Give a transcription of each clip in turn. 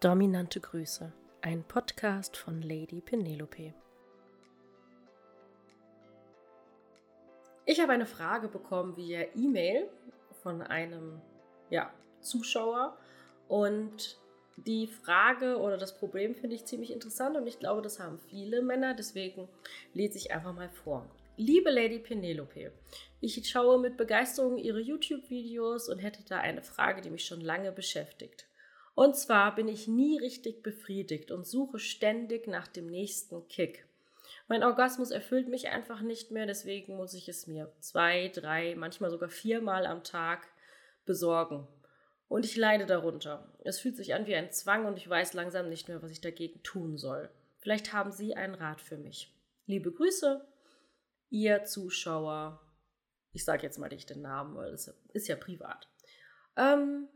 Dominante Grüße, ein Podcast von Lady Penelope. Ich habe eine Frage bekommen via E-Mail von einem ja, Zuschauer und die Frage oder das Problem finde ich ziemlich interessant und ich glaube, das haben viele Männer, deswegen lese ich einfach mal vor. Liebe Lady Penelope, ich schaue mit Begeisterung Ihre YouTube-Videos und hätte da eine Frage, die mich schon lange beschäftigt. Und zwar bin ich nie richtig befriedigt und suche ständig nach dem nächsten Kick. Mein Orgasmus erfüllt mich einfach nicht mehr, deswegen muss ich es mir zwei, drei, manchmal sogar viermal am Tag besorgen. Und ich leide darunter. Es fühlt sich an wie ein Zwang und ich weiß langsam nicht mehr, was ich dagegen tun soll. Vielleicht haben Sie einen Rat für mich. Liebe Grüße, Ihr Zuschauer. Ich sage jetzt mal nicht den Namen, weil es ist ja privat. Ähm,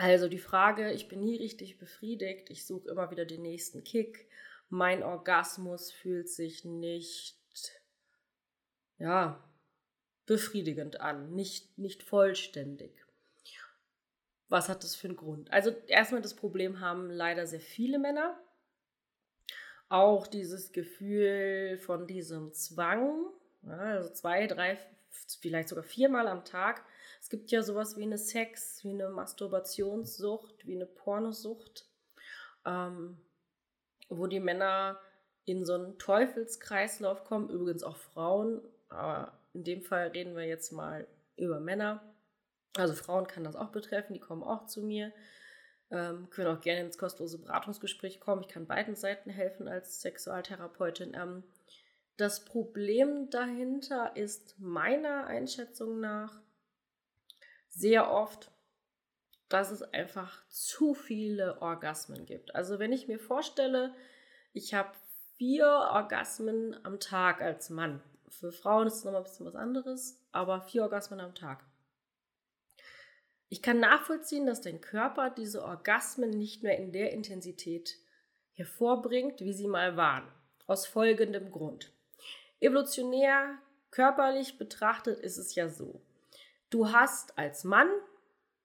also die Frage, ich bin nie richtig befriedigt, ich suche immer wieder den nächsten Kick. Mein Orgasmus fühlt sich nicht, ja, befriedigend an, nicht, nicht vollständig. Was hat das für einen Grund? Also erstmal das Problem haben leider sehr viele Männer. Auch dieses Gefühl von diesem Zwang, also zwei, drei, vielleicht sogar viermal am Tag. Es gibt ja sowas wie eine Sex, wie eine Masturbationssucht, wie eine Pornosucht, ähm, wo die Männer in so einen Teufelskreislauf kommen, übrigens auch Frauen, aber in dem Fall reden wir jetzt mal über Männer also Frauen kann das auch betreffen, die kommen auch zu mir, ähm, können auch gerne ins kostenlose Beratungsgespräch kommen. Ich kann beiden Seiten helfen als Sexualtherapeutin. Ähm, das Problem dahinter ist meiner Einschätzung nach sehr oft, dass es einfach zu viele Orgasmen gibt. Also wenn ich mir vorstelle, ich habe vier Orgasmen am Tag als Mann. Für Frauen ist es nochmal ein bisschen was anderes, aber vier Orgasmen am Tag. Ich kann nachvollziehen, dass dein Körper diese Orgasmen nicht mehr in der Intensität hervorbringt, wie sie mal waren. Aus folgendem Grund. Evolutionär, körperlich betrachtet ist es ja so. Du hast als Mann,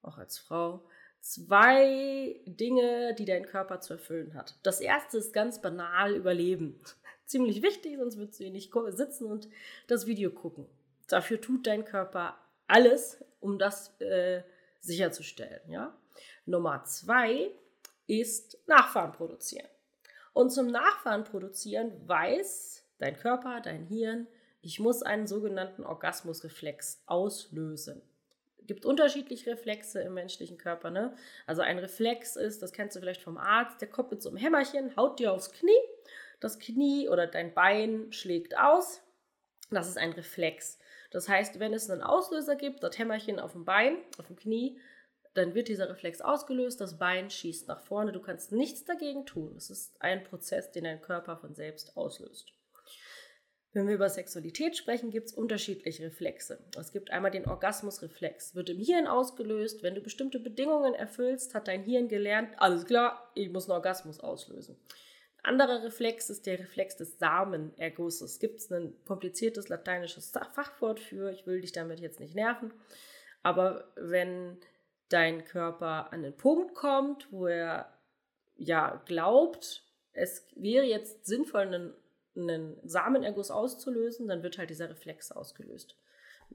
auch als Frau, zwei Dinge, die dein Körper zu erfüllen hat. Das erste ist ganz banal Überleben. Ziemlich wichtig, sonst würdest du hier nicht sitzen und das Video gucken. Dafür tut dein Körper alles, um das äh, sicherzustellen. Ja? Nummer zwei ist Nachfahren produzieren. Und zum Nachfahren produzieren weiß dein Körper, dein Hirn, ich muss einen sogenannten Orgasmusreflex auslösen. Es gibt unterschiedliche Reflexe im menschlichen Körper. Ne? Also ein Reflex ist, das kennst du vielleicht vom Arzt, der kommt mit so einem Hämmerchen, haut dir aufs Knie, das Knie oder dein Bein schlägt aus. Das ist ein Reflex. Das heißt, wenn es einen Auslöser gibt, das Hämmerchen auf dem Bein, auf dem Knie, dann wird dieser Reflex ausgelöst, das Bein schießt nach vorne, du kannst nichts dagegen tun. Es ist ein Prozess, den dein Körper von selbst auslöst. Wenn wir über Sexualität sprechen, gibt es unterschiedliche Reflexe. Es gibt einmal den Orgasmusreflex, wird im Hirn ausgelöst. Wenn du bestimmte Bedingungen erfüllst, hat dein Hirn gelernt, alles klar, ich muss einen Orgasmus auslösen anderer Reflex ist der Reflex des Samenergusses. Gibt es ein kompliziertes lateinisches Fachwort für, ich will dich damit jetzt nicht nerven, aber wenn dein Körper an den Punkt kommt, wo er ja glaubt, es wäre jetzt sinnvoll, einen, einen Samenerguss auszulösen, dann wird halt dieser Reflex ausgelöst.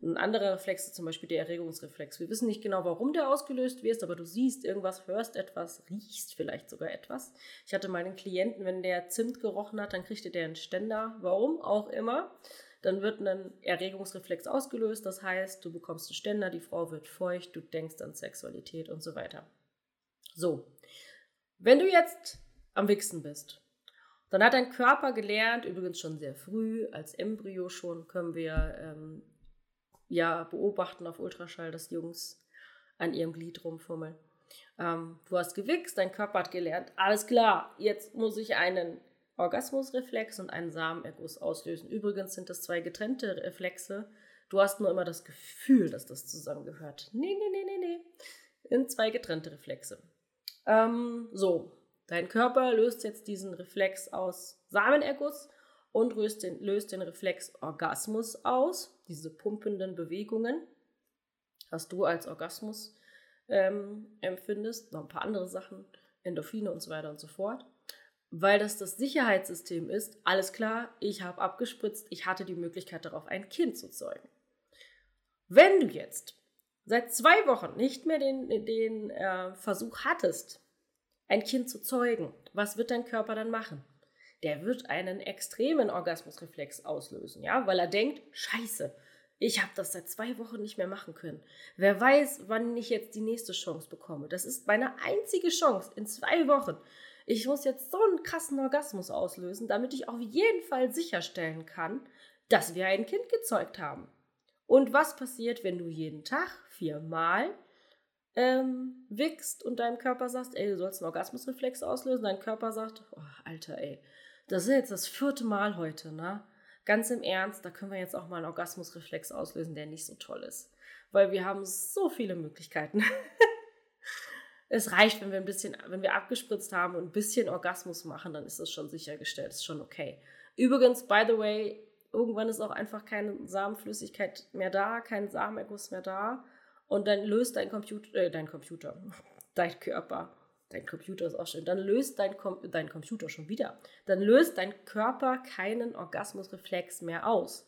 Ein anderer Reflex ist zum Beispiel der Erregungsreflex. Wir wissen nicht genau, warum der ausgelöst wird, aber du siehst irgendwas, hörst etwas, riechst vielleicht sogar etwas. Ich hatte mal einen Klienten, wenn der Zimt gerochen hat, dann kriegte der einen Ständer, warum auch immer. Dann wird ein Erregungsreflex ausgelöst, das heißt, du bekommst einen Ständer, die Frau wird feucht, du denkst an Sexualität und so weiter. So, wenn du jetzt am Wichsen bist, dann hat dein Körper gelernt, übrigens schon sehr früh, als Embryo schon, können wir ähm, ja beobachten auf Ultraschall, dass Jungs an ihrem Glied rumfummeln. Ähm, du hast gewichst, dein Körper hat gelernt, alles klar, jetzt muss ich einen Orgasmusreflex und einen Samenerguss auslösen. Übrigens sind das zwei getrennte Reflexe. Du hast nur immer das Gefühl, dass das zusammengehört. Nee, nee, nee, nee, nee. In zwei getrennte Reflexe. Ähm, so, dein Körper löst jetzt diesen Reflex aus Samenerguss und löst den, löst den Reflex Orgasmus aus, diese pumpenden Bewegungen, was du als Orgasmus ähm, empfindest. Noch ein paar andere Sachen Endorphine und so weiter und so fort. Weil das das Sicherheitssystem ist, alles klar, ich habe abgespritzt, ich hatte die Möglichkeit darauf, ein Kind zu zeugen. Wenn du jetzt seit zwei Wochen nicht mehr den, den äh, Versuch hattest, ein Kind zu zeugen, was wird dein Körper dann machen? Der wird einen extremen Orgasmusreflex auslösen, ja, weil er denkt, scheiße, ich habe das seit zwei Wochen nicht mehr machen können. Wer weiß, wann ich jetzt die nächste Chance bekomme. Das ist meine einzige Chance in zwei Wochen. Ich muss jetzt so einen krassen Orgasmus auslösen, damit ich auf jeden Fall sicherstellen kann, dass wir ein Kind gezeugt haben. Und was passiert, wenn du jeden Tag viermal ähm, wickst und deinem Körper sagst, ey, du sollst einen Orgasmusreflex auslösen? Dein Körper sagt, oh, Alter, ey, das ist jetzt das vierte Mal heute, ne? Ganz im Ernst, da können wir jetzt auch mal einen Orgasmusreflex auslösen, der nicht so toll ist. Weil wir haben so viele Möglichkeiten. es reicht, wenn wir ein bisschen, wenn wir abgespritzt haben und ein bisschen Orgasmus machen, dann ist das schon sichergestellt, ist schon okay. Übrigens, by the way, irgendwann ist auch einfach keine Samenflüssigkeit mehr da, kein Samenerguss mehr da. Und dann löst dein Computer, äh, dein Computer, dein Körper dein Computer ist auch schön, dann löst dein, Com dein Computer schon wieder, dann löst dein Körper keinen Orgasmusreflex mehr aus.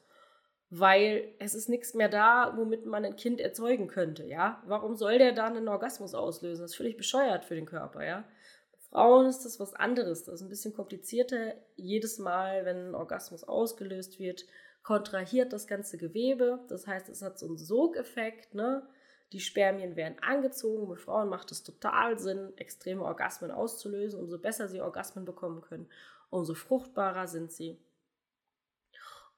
Weil es ist nichts mehr da, womit man ein Kind erzeugen könnte, ja? Warum soll der dann einen Orgasmus auslösen? Das ist völlig bescheuert für den Körper, ja? Bei Frauen ist das was anderes. Das ist ein bisschen komplizierter. Jedes Mal, wenn ein Orgasmus ausgelöst wird, kontrahiert das ganze Gewebe. Das heißt, es hat so einen Sogeffekt, ne? Die Spermien werden angezogen. Bei Frauen macht es total Sinn, extreme Orgasmen auszulösen. Umso besser sie Orgasmen bekommen können, umso fruchtbarer sind sie.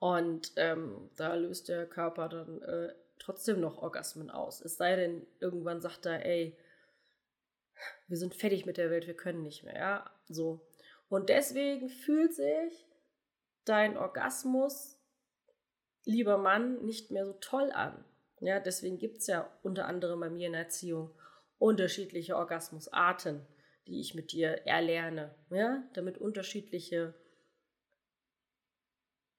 Und ähm, da löst der Körper dann äh, trotzdem noch Orgasmen aus. Es sei denn, irgendwann sagt er, ey, wir sind fertig mit der Welt, wir können nicht mehr. Ja? So. Und deswegen fühlt sich dein Orgasmus, lieber Mann, nicht mehr so toll an. Ja, deswegen gibt es ja unter anderem bei mir in der Erziehung unterschiedliche Orgasmusarten, die ich mit dir erlerne, ja, damit unterschiedliche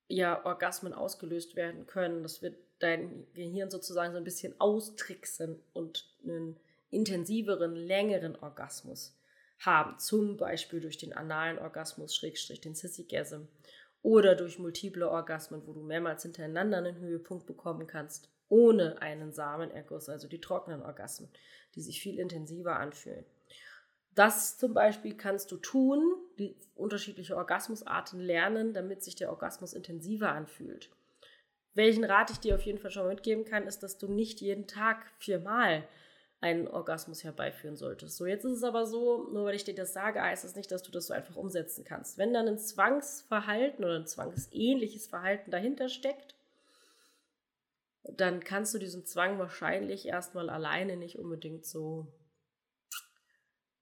ja, Orgasmen ausgelöst werden können. Das wird dein Gehirn sozusagen so ein bisschen austricksen und einen intensiveren, längeren Orgasmus haben. Zum Beispiel durch den analen Orgasmus, Schrägstrich den Sissygasm. Oder durch multiple Orgasmen, wo du mehrmals hintereinander einen Höhepunkt bekommen kannst ohne einen Samenerguss, also die trockenen Orgasmen, die sich viel intensiver anfühlen. Das zum Beispiel kannst du tun, die unterschiedliche Orgasmusarten lernen, damit sich der Orgasmus intensiver anfühlt. Welchen Rat ich dir auf jeden Fall schon mitgeben kann, ist, dass du nicht jeden Tag viermal einen Orgasmus herbeiführen solltest. So, jetzt ist es aber so, nur weil ich dir das sage, heißt das nicht, dass du das so einfach umsetzen kannst. Wenn dann ein Zwangsverhalten oder ein zwangsähnliches Verhalten dahinter steckt, dann kannst du diesem Zwang wahrscheinlich erstmal alleine nicht unbedingt so,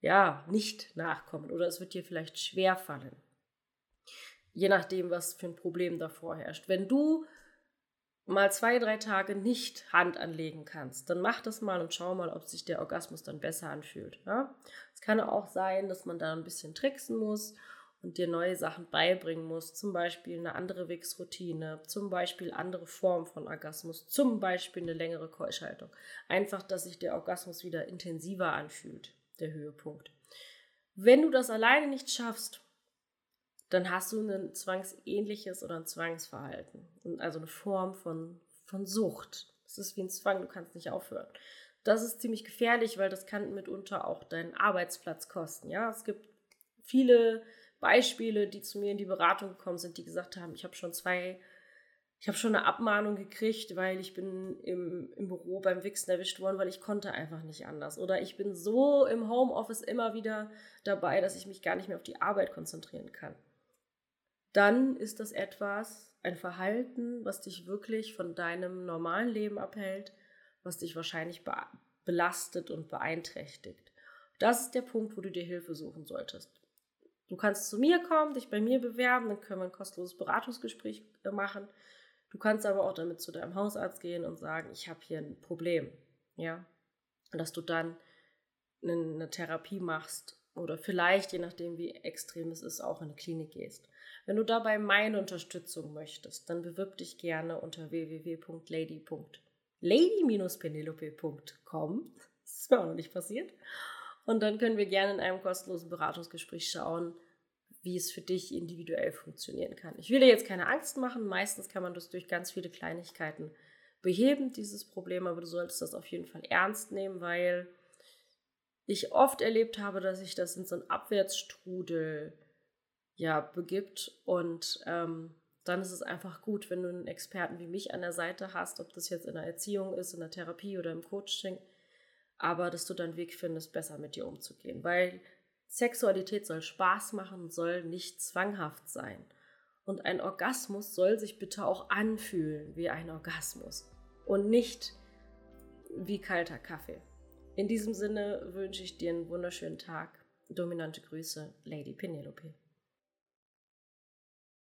ja, nicht nachkommen oder es wird dir vielleicht schwer fallen. Je nachdem, was für ein Problem davor herrscht. Wenn du mal zwei, drei Tage nicht Hand anlegen kannst, dann mach das mal und schau mal, ob sich der Orgasmus dann besser anfühlt. Ja? Es kann auch sein, dass man da ein bisschen tricksen muss und dir neue Sachen beibringen musst, zum Beispiel eine andere Wichsroutine, zum Beispiel andere Formen von Orgasmus, zum Beispiel eine längere Keuschhaltung. Einfach, dass sich der Orgasmus wieder intensiver anfühlt, der Höhepunkt. Wenn du das alleine nicht schaffst, dann hast du ein zwangsähnliches oder ein Zwangsverhalten. Also eine Form von, von Sucht. Es ist wie ein Zwang, du kannst nicht aufhören. Das ist ziemlich gefährlich, weil das kann mitunter auch deinen Arbeitsplatz kosten. Ja, es gibt viele Beispiele, die zu mir in die Beratung gekommen sind, die gesagt haben, ich habe schon zwei, ich habe schon eine Abmahnung gekriegt, weil ich bin im, im Büro beim Wichsen erwischt worden, weil ich konnte einfach nicht anders. Oder ich bin so im Homeoffice immer wieder dabei, dass ich mich gar nicht mehr auf die Arbeit konzentrieren kann. Dann ist das etwas, ein Verhalten, was dich wirklich von deinem normalen Leben abhält, was dich wahrscheinlich be belastet und beeinträchtigt. Das ist der Punkt, wo du dir Hilfe suchen solltest. Du kannst zu mir kommen, dich bei mir bewerben, dann können wir ein kostenloses Beratungsgespräch äh, machen. Du kannst aber auch damit zu deinem Hausarzt gehen und sagen, ich habe hier ein Problem. Ja. Und dass du dann eine Therapie machst oder vielleicht, je nachdem wie extrem es ist, auch in eine Klinik gehst. Wenn du dabei meine Unterstützung möchtest, dann bewirb dich gerne unter www.lady.lady-penelope.com. Das ist mir auch noch nicht passiert. Und dann können wir gerne in einem kostenlosen Beratungsgespräch schauen, wie es für dich individuell funktionieren kann. Ich will dir jetzt keine Angst machen. Meistens kann man das durch ganz viele Kleinigkeiten beheben, dieses Problem, aber du solltest das auf jeden Fall ernst nehmen, weil ich oft erlebt habe, dass sich das in so einen Abwärtsstrudel ja, begibt und ähm, dann ist es einfach gut, wenn du einen Experten wie mich an der Seite hast, ob das jetzt in der Erziehung ist, in der Therapie oder im Coaching, aber dass du dann einen Weg findest, besser mit dir umzugehen, weil Sexualität soll Spaß machen, soll nicht zwanghaft sein. Und ein Orgasmus soll sich bitte auch anfühlen wie ein Orgasmus und nicht wie kalter Kaffee. In diesem Sinne wünsche ich dir einen wunderschönen Tag. Dominante Grüße, Lady Penelope.